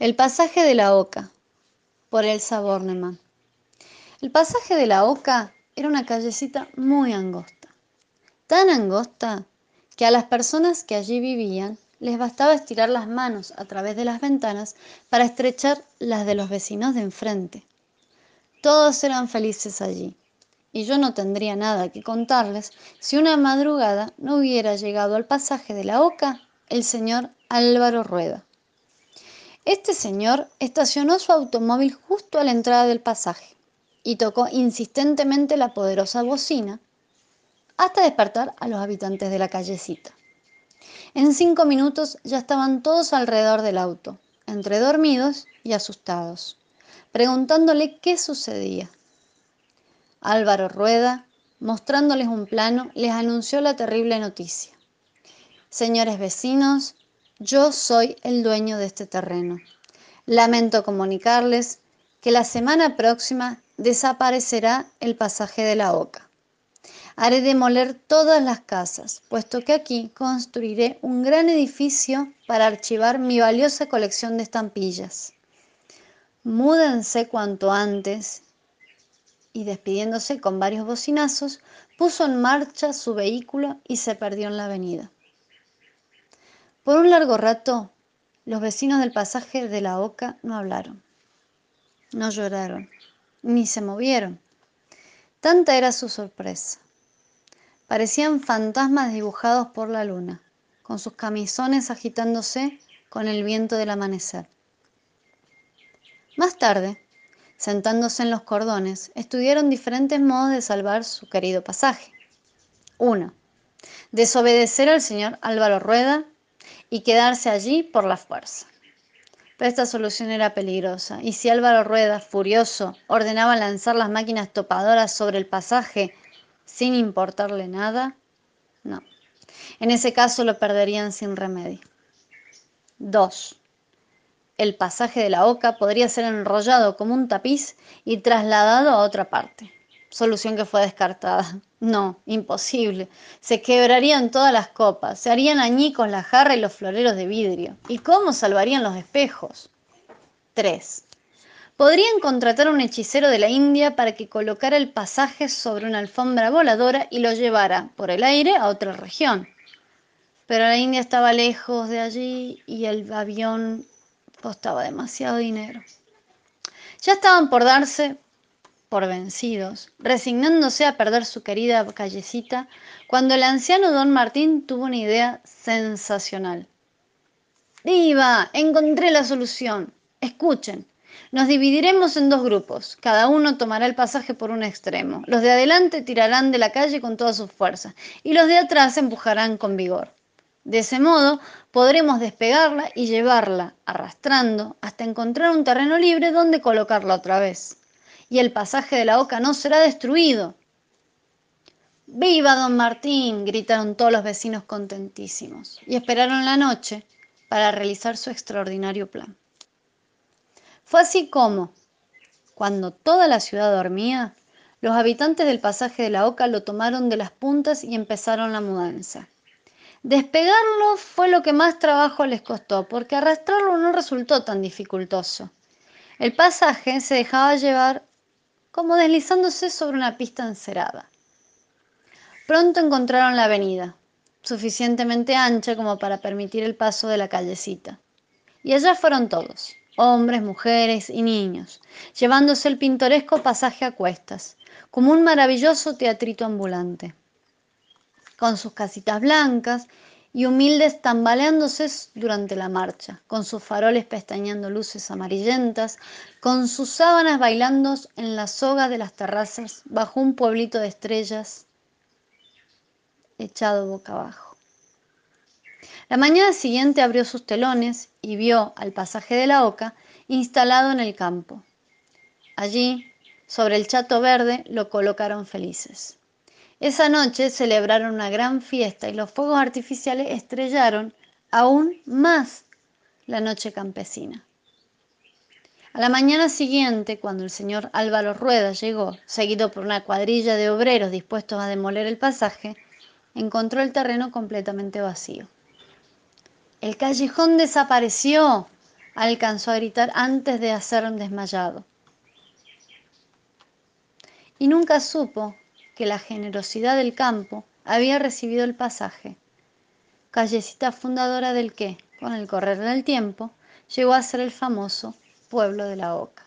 El pasaje de la Oca, por Elsa Bornemann. El pasaje de la Oca era una callecita muy angosta, tan angosta que a las personas que allí vivían les bastaba estirar las manos a través de las ventanas para estrechar las de los vecinos de enfrente. Todos eran felices allí, y yo no tendría nada que contarles si una madrugada no hubiera llegado al pasaje de la Oca el señor Álvaro Rueda. Este señor estacionó su automóvil justo a la entrada del pasaje y tocó insistentemente la poderosa bocina hasta despertar a los habitantes de la callecita. En cinco minutos ya estaban todos alrededor del auto, entre dormidos y asustados, preguntándole qué sucedía. Álvaro Rueda, mostrándoles un plano, les anunció la terrible noticia. Señores vecinos, yo soy el dueño de este terreno. Lamento comunicarles que la semana próxima desaparecerá el pasaje de la Oca. Haré demoler todas las casas, puesto que aquí construiré un gran edificio para archivar mi valiosa colección de estampillas. Múdense cuanto antes. Y despidiéndose con varios bocinazos, puso en marcha su vehículo y se perdió en la avenida. Por un largo rato, los vecinos del pasaje de la Oca no hablaron, no lloraron, ni se movieron. Tanta era su sorpresa. Parecían fantasmas dibujados por la luna, con sus camisones agitándose con el viento del amanecer. Más tarde, sentándose en los cordones, estudiaron diferentes modos de salvar su querido pasaje. Uno, desobedecer al señor Álvaro Rueda y quedarse allí por la fuerza. Pero esta solución era peligrosa, y si Álvaro Rueda, furioso, ordenaba lanzar las máquinas topadoras sobre el pasaje sin importarle nada, no. En ese caso lo perderían sin remedio. 2. El pasaje de la Oca podría ser enrollado como un tapiz y trasladado a otra parte solución que fue descartada. No, imposible. Se quebrarían todas las copas, se harían añicos la jarra y los floreros de vidrio. ¿Y cómo salvarían los espejos? 3. Podrían contratar a un hechicero de la India para que colocara el pasaje sobre una alfombra voladora y lo llevara por el aire a otra región. Pero la India estaba lejos de allí y el avión costaba demasiado dinero. Ya estaban por darse por vencidos, resignándose a perder su querida callecita, cuando el anciano don Martín tuvo una idea sensacional. Viva, encontré la solución. Escuchen, nos dividiremos en dos grupos. Cada uno tomará el pasaje por un extremo. Los de adelante tirarán de la calle con todas sus fuerzas y los de atrás empujarán con vigor. De ese modo podremos despegarla y llevarla arrastrando hasta encontrar un terreno libre donde colocarla otra vez y el pasaje de la Oca no será destruido. ¡Viva don Martín! gritaron todos los vecinos contentísimos y esperaron la noche para realizar su extraordinario plan. Fue así como, cuando toda la ciudad dormía, los habitantes del pasaje de la Oca lo tomaron de las puntas y empezaron la mudanza. Despegarlo fue lo que más trabajo les costó, porque arrastrarlo no resultó tan dificultoso. El pasaje se dejaba llevar como deslizándose sobre una pista encerada. Pronto encontraron la avenida, suficientemente ancha como para permitir el paso de la callecita. Y allá fueron todos, hombres, mujeres y niños, llevándose el pintoresco pasaje a cuestas, como un maravilloso teatrito ambulante. Con sus casitas blancas y humildes tambaleándose durante la marcha, con sus faroles pestañeando luces amarillentas, con sus sábanas bailando en la soga de las terrazas bajo un pueblito de estrellas echado boca abajo. La mañana siguiente abrió sus telones y vio al pasaje de la Oca instalado en el campo. Allí, sobre el chato verde, lo colocaron felices. Esa noche celebraron una gran fiesta y los fuegos artificiales estrellaron aún más la noche campesina. A la mañana siguiente, cuando el señor Álvaro Rueda llegó, seguido por una cuadrilla de obreros dispuestos a demoler el pasaje, encontró el terreno completamente vacío. El callejón desapareció, alcanzó a gritar antes de hacer un desmayado. Y nunca supo que la generosidad del campo había recibido el pasaje, callecita fundadora del que, con el correr del tiempo, llegó a ser el famoso pueblo de la Oca.